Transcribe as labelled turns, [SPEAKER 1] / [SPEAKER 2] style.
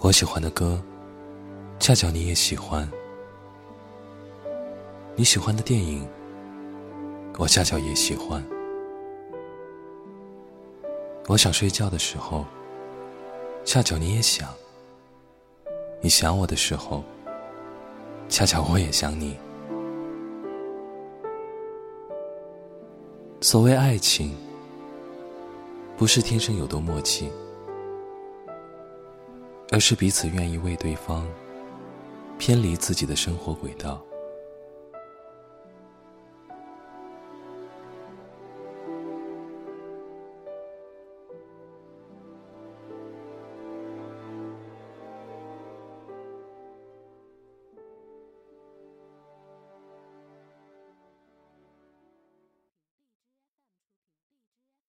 [SPEAKER 1] 我喜欢的歌，恰巧你也喜欢；你喜欢的电影，我恰巧也喜欢。我想睡觉的时候，恰巧你也想；你想我的时候，恰巧我也想你。所谓爱情，不是天生有多默契，而是彼此愿意为对方偏离自己的生活轨道，